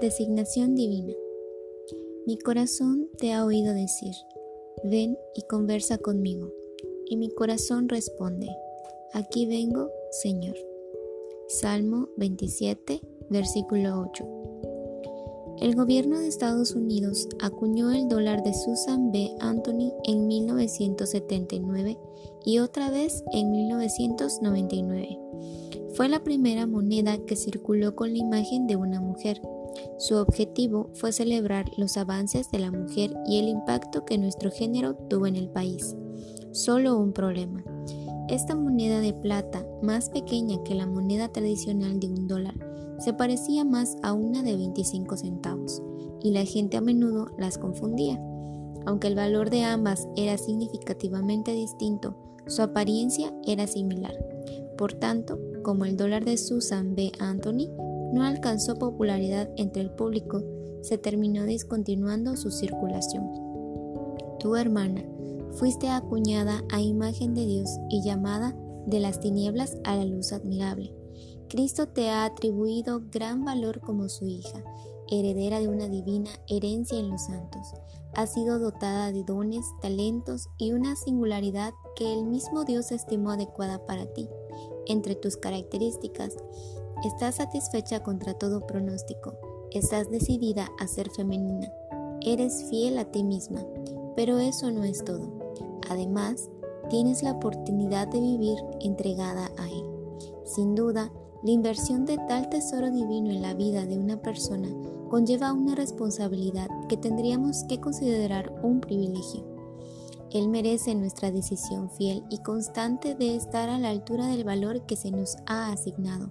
Designación divina. Mi corazón te ha oído decir, ven y conversa conmigo. Y mi corazón responde, aquí vengo, Señor. Salmo 27, versículo 8. El gobierno de Estados Unidos acuñó el dólar de Susan B. Anthony en 1979 y otra vez en 1999. Fue la primera moneda que circuló con la imagen de una mujer su objetivo fue celebrar los avances de la mujer y el impacto que nuestro género tuvo en el país. Solo un problema. Esta moneda de plata, más pequeña que la moneda tradicional de un dólar, se parecía más a una de 25 centavos, y la gente a menudo las confundía. Aunque el valor de ambas era significativamente distinto, su apariencia era similar. Por tanto, como el dólar de Susan B. Anthony no alcanzó popularidad entre el público, se terminó discontinuando su circulación. Tu hermana, fuiste acuñada a imagen de Dios y llamada de las tinieblas a la luz admirable. Cristo te ha atribuido gran valor como su hija, heredera de una divina herencia en los santos. Ha sido dotada de dones, talentos y una singularidad que el mismo Dios estimó adecuada para ti. Entre tus características Estás satisfecha contra todo pronóstico. Estás decidida a ser femenina. Eres fiel a ti misma. Pero eso no es todo. Además, tienes la oportunidad de vivir entregada a Él. Sin duda, la inversión de tal tesoro divino en la vida de una persona conlleva una responsabilidad que tendríamos que considerar un privilegio. Él merece nuestra decisión fiel y constante de estar a la altura del valor que se nos ha asignado,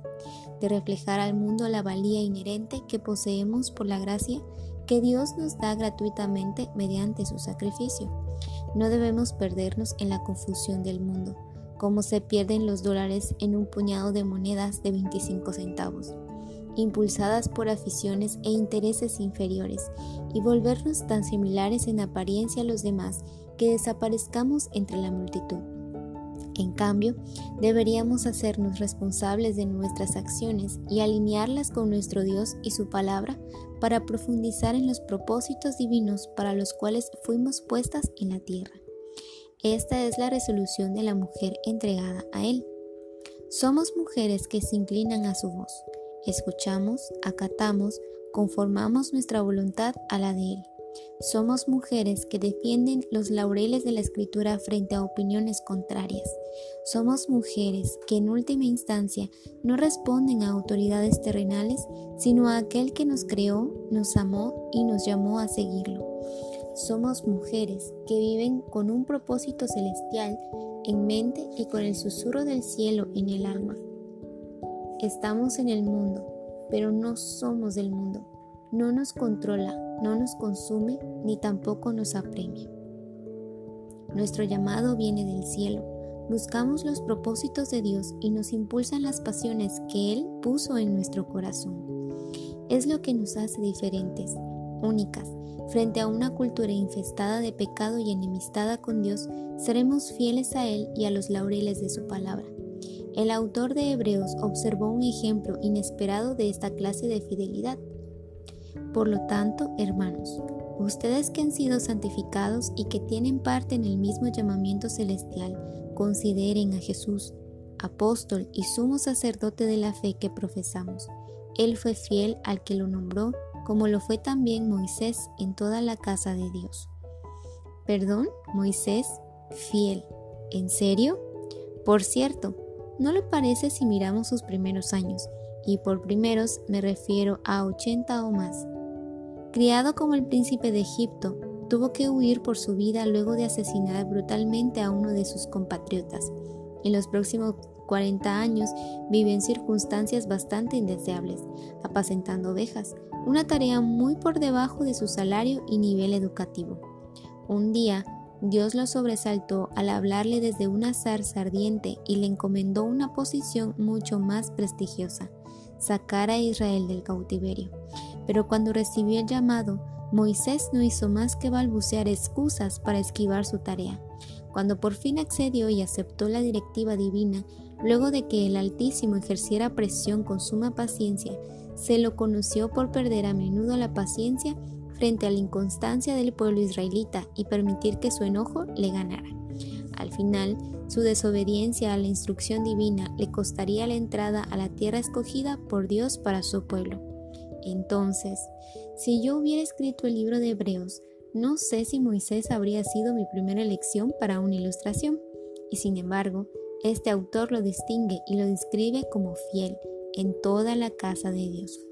de reflejar al mundo la valía inherente que poseemos por la gracia que Dios nos da gratuitamente mediante su sacrificio. No debemos perdernos en la confusión del mundo, como se pierden los dólares en un puñado de monedas de 25 centavos, impulsadas por aficiones e intereses inferiores, y volvernos tan similares en apariencia a los demás que desaparezcamos entre la multitud. En cambio, deberíamos hacernos responsables de nuestras acciones y alinearlas con nuestro Dios y su palabra para profundizar en los propósitos divinos para los cuales fuimos puestas en la tierra. Esta es la resolución de la mujer entregada a Él. Somos mujeres que se inclinan a su voz, escuchamos, acatamos, conformamos nuestra voluntad a la de Él somos mujeres que defienden los laureles de la escritura frente a opiniones contrarias. Somos mujeres que en última instancia no responden a autoridades terrenales, sino a aquel que nos creó, nos amó y nos llamó a seguirlo. Somos mujeres que viven con un propósito celestial en mente y con el susurro del cielo en el alma. Estamos en el mundo, pero no somos del mundo. No nos controla, no nos consume ni tampoco nos apremia. Nuestro llamado viene del cielo. Buscamos los propósitos de Dios y nos impulsan las pasiones que Él puso en nuestro corazón. Es lo que nos hace diferentes, únicas. Frente a una cultura infestada de pecado y enemistada con Dios, seremos fieles a Él y a los laureles de su palabra. El autor de Hebreos observó un ejemplo inesperado de esta clase de fidelidad. Por lo tanto, hermanos, ustedes que han sido santificados y que tienen parte en el mismo llamamiento celestial, consideren a Jesús, apóstol y sumo sacerdote de la fe que profesamos. Él fue fiel al que lo nombró, como lo fue también Moisés en toda la casa de Dios. Perdón, Moisés, fiel. ¿En serio? Por cierto, ¿no le parece si miramos sus primeros años? Y por primeros me refiero a 80 o más. Criado como el príncipe de Egipto, tuvo que huir por su vida luego de asesinar brutalmente a uno de sus compatriotas. En los próximos 40 años vivió en circunstancias bastante indeseables, apacentando ovejas, una tarea muy por debajo de su salario y nivel educativo. Un día, Dios lo sobresaltó al hablarle desde una zarza ardiente y le encomendó una posición mucho más prestigiosa, sacar a Israel del cautiverio. Pero cuando recibió el llamado, Moisés no hizo más que balbucear excusas para esquivar su tarea. Cuando por fin accedió y aceptó la directiva divina, luego de que el Altísimo ejerciera presión con suma paciencia, se lo conoció por perder a menudo la paciencia frente a la inconstancia del pueblo israelita y permitir que su enojo le ganara. Al final, su desobediencia a la instrucción divina le costaría la entrada a la tierra escogida por Dios para su pueblo. Entonces, si yo hubiera escrito el libro de Hebreos, no sé si Moisés habría sido mi primera elección para una ilustración, y sin embargo, este autor lo distingue y lo describe como fiel en toda la casa de Dios.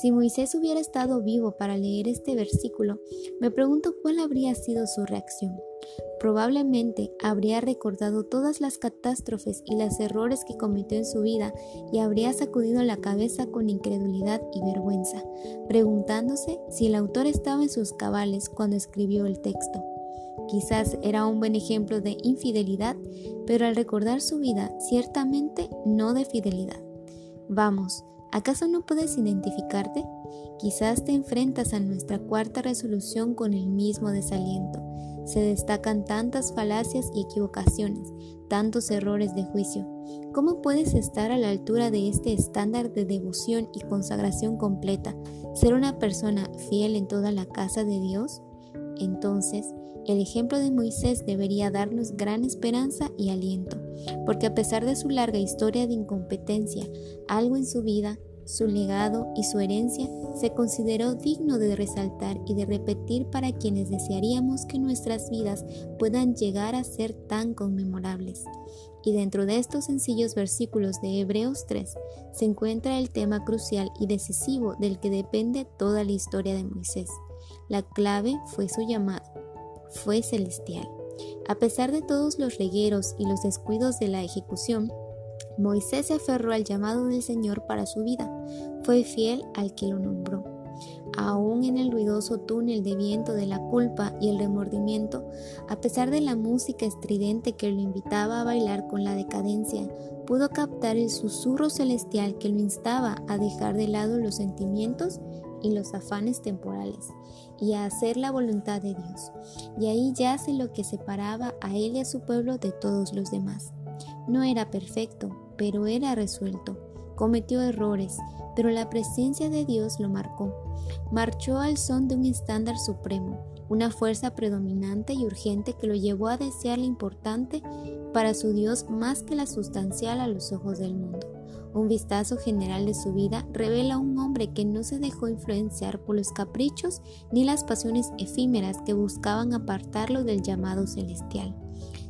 Si Moisés hubiera estado vivo para leer este versículo, me pregunto cuál habría sido su reacción. Probablemente habría recordado todas las catástrofes y los errores que cometió en su vida y habría sacudido la cabeza con incredulidad y vergüenza, preguntándose si el autor estaba en sus cabales cuando escribió el texto. Quizás era un buen ejemplo de infidelidad, pero al recordar su vida, ciertamente no de fidelidad. Vamos, ¿Acaso no puedes identificarte? Quizás te enfrentas a nuestra cuarta resolución con el mismo desaliento. Se destacan tantas falacias y equivocaciones, tantos errores de juicio. ¿Cómo puedes estar a la altura de este estándar de devoción y consagración completa? ¿Ser una persona fiel en toda la casa de Dios? Entonces, el ejemplo de Moisés debería darnos gran esperanza y aliento, porque a pesar de su larga historia de incompetencia, algo en su vida, su legado y su herencia se consideró digno de resaltar y de repetir para quienes desearíamos que nuestras vidas puedan llegar a ser tan conmemorables. Y dentro de estos sencillos versículos de Hebreos 3 se encuentra el tema crucial y decisivo del que depende toda la historia de Moisés. La clave fue su llamado fue celestial. A pesar de todos los regueros y los descuidos de la ejecución, Moisés se aferró al llamado del Señor para su vida. Fue fiel al que lo nombró. Aún en el ruidoso túnel de viento de la culpa y el remordimiento, a pesar de la música estridente que lo invitaba a bailar con la decadencia, pudo captar el susurro celestial que lo instaba a dejar de lado los sentimientos y los afanes temporales y a hacer la voluntad de Dios. Y ahí yace lo que separaba a él y a su pueblo de todos los demás. No era perfecto, pero era resuelto. Cometió errores, pero la presencia de Dios lo marcó. Marchó al son de un estándar supremo, una fuerza predominante y urgente que lo llevó a desear lo importante para su Dios más que la sustancial a los ojos del mundo. Un vistazo general de su vida revela un hombre que no se dejó influenciar por los caprichos ni las pasiones efímeras que buscaban apartarlo del llamado celestial.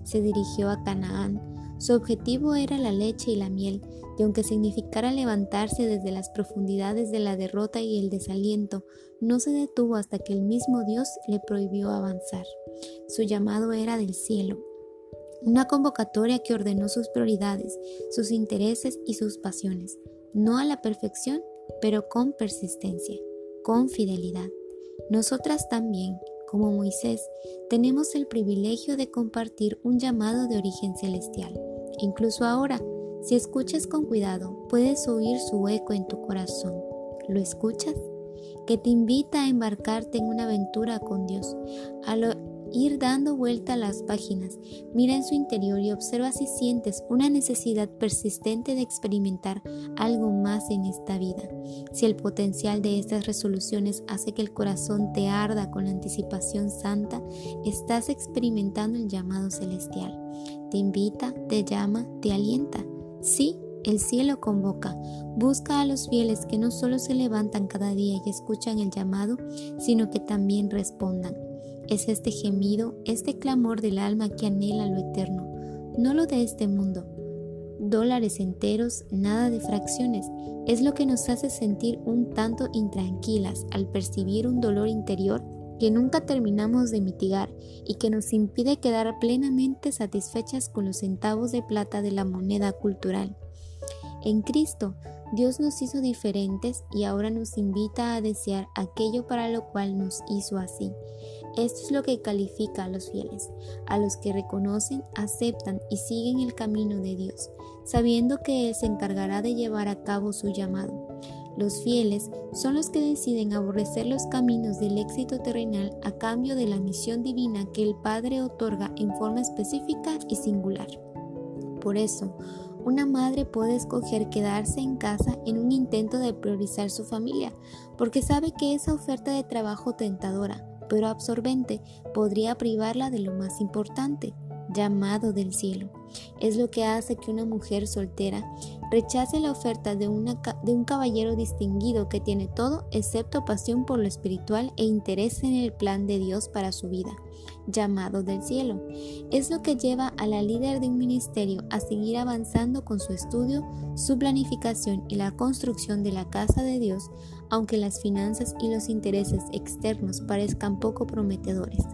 Se dirigió a Canaán. Su objetivo era la leche y la miel, y aunque significara levantarse desde las profundidades de la derrota y el desaliento, no se detuvo hasta que el mismo Dios le prohibió avanzar. Su llamado era del cielo, una convocatoria que ordenó sus prioridades, sus intereses y sus pasiones, no a la perfección, pero con persistencia, con fidelidad. Nosotras también, como Moisés, tenemos el privilegio de compartir un llamado de origen celestial. Incluso ahora, si escuchas con cuidado, puedes oír su eco en tu corazón. ¿Lo escuchas? Que te invita a embarcarte en una aventura con Dios, a lo ir dando vuelta a las páginas, mira en su interior y observa si sientes una necesidad persistente de experimentar algo más en esta vida. Si el potencial de estas resoluciones hace que el corazón te arda con la anticipación santa, estás experimentando el llamado celestial. Te invita, te llama, te alienta. Sí, el cielo convoca, busca a los fieles que no solo se levantan cada día y escuchan el llamado, sino que también respondan. Es este gemido, este clamor del alma que anhela lo eterno, no lo de este mundo. Dólares enteros, nada de fracciones, es lo que nos hace sentir un tanto intranquilas al percibir un dolor interior que nunca terminamos de mitigar y que nos impide quedar plenamente satisfechas con los centavos de plata de la moneda cultural. En Cristo, Dios nos hizo diferentes y ahora nos invita a desear aquello para lo cual nos hizo así. Esto es lo que califica a los fieles, a los que reconocen, aceptan y siguen el camino de Dios, sabiendo que Él se encargará de llevar a cabo su llamado. Los fieles son los que deciden aborrecer los caminos del éxito terrenal a cambio de la misión divina que el Padre otorga en forma específica y singular. Por eso, una madre puede escoger quedarse en casa en un intento de priorizar su familia, porque sabe que esa oferta de trabajo tentadora, pero absorbente, podría privarla de lo más importante, llamado del cielo. Es lo que hace que una mujer soltera rechace la oferta de, un caballero distinguido que tiene todo excepto pasión por lo espiritual e interés en el plan de Dios para su vida, llamado del cielo. Es lo que lleva a la líder de un ministerio a seguir avanzando con su estudio, su planificación y la construcción de la casa de Dios, aunque las finanzas y los intereses externos parezcan poco prometedores,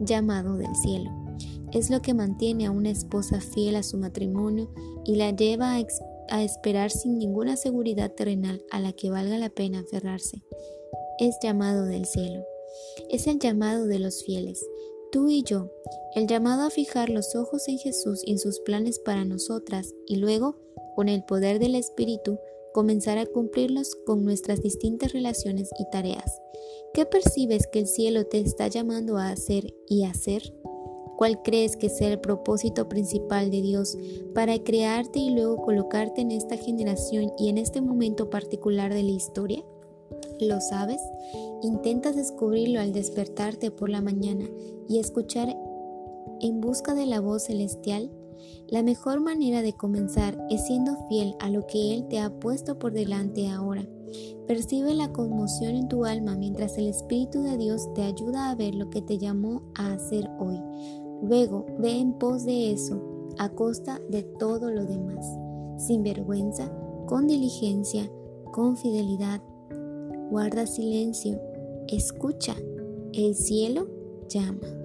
llamado del cielo es lo que mantiene a una esposa fiel a su matrimonio y la lleva a, esperar sin ninguna seguridad terrenal a la que valga la pena aferrarse. Es llamado del cielo. Es el llamado de los fieles, tú y yo, el llamado a fijar los ojos en Jesús y en sus planes para nosotras y luego, con el poder del Espíritu, comenzar a cumplirlos con nuestras distintas relaciones y tareas. ¿Qué percibes que el cielo te está llamando a hacer y hacer? ¿Cuál crees que sea el propósito principal de Dios para crearte y luego colocarte en esta generación y en este momento particular de la historia? ¿Lo sabes? Intentas descubrirlo al despertarte por la mañana y escuchar en busca de la voz celestial. La mejor manera de comenzar es siendo fiel a lo que Él te ha puesto por delante ahora. Percibe la conmoción en tu alma mientras el Espíritu de Dios te ayuda a ver lo que te llamó a hacer hoy. Luego ve en pos de eso, a costa de todo lo demás, sin vergüenza, con diligencia, con fidelidad. Guarda silencio, escucha, el cielo llama.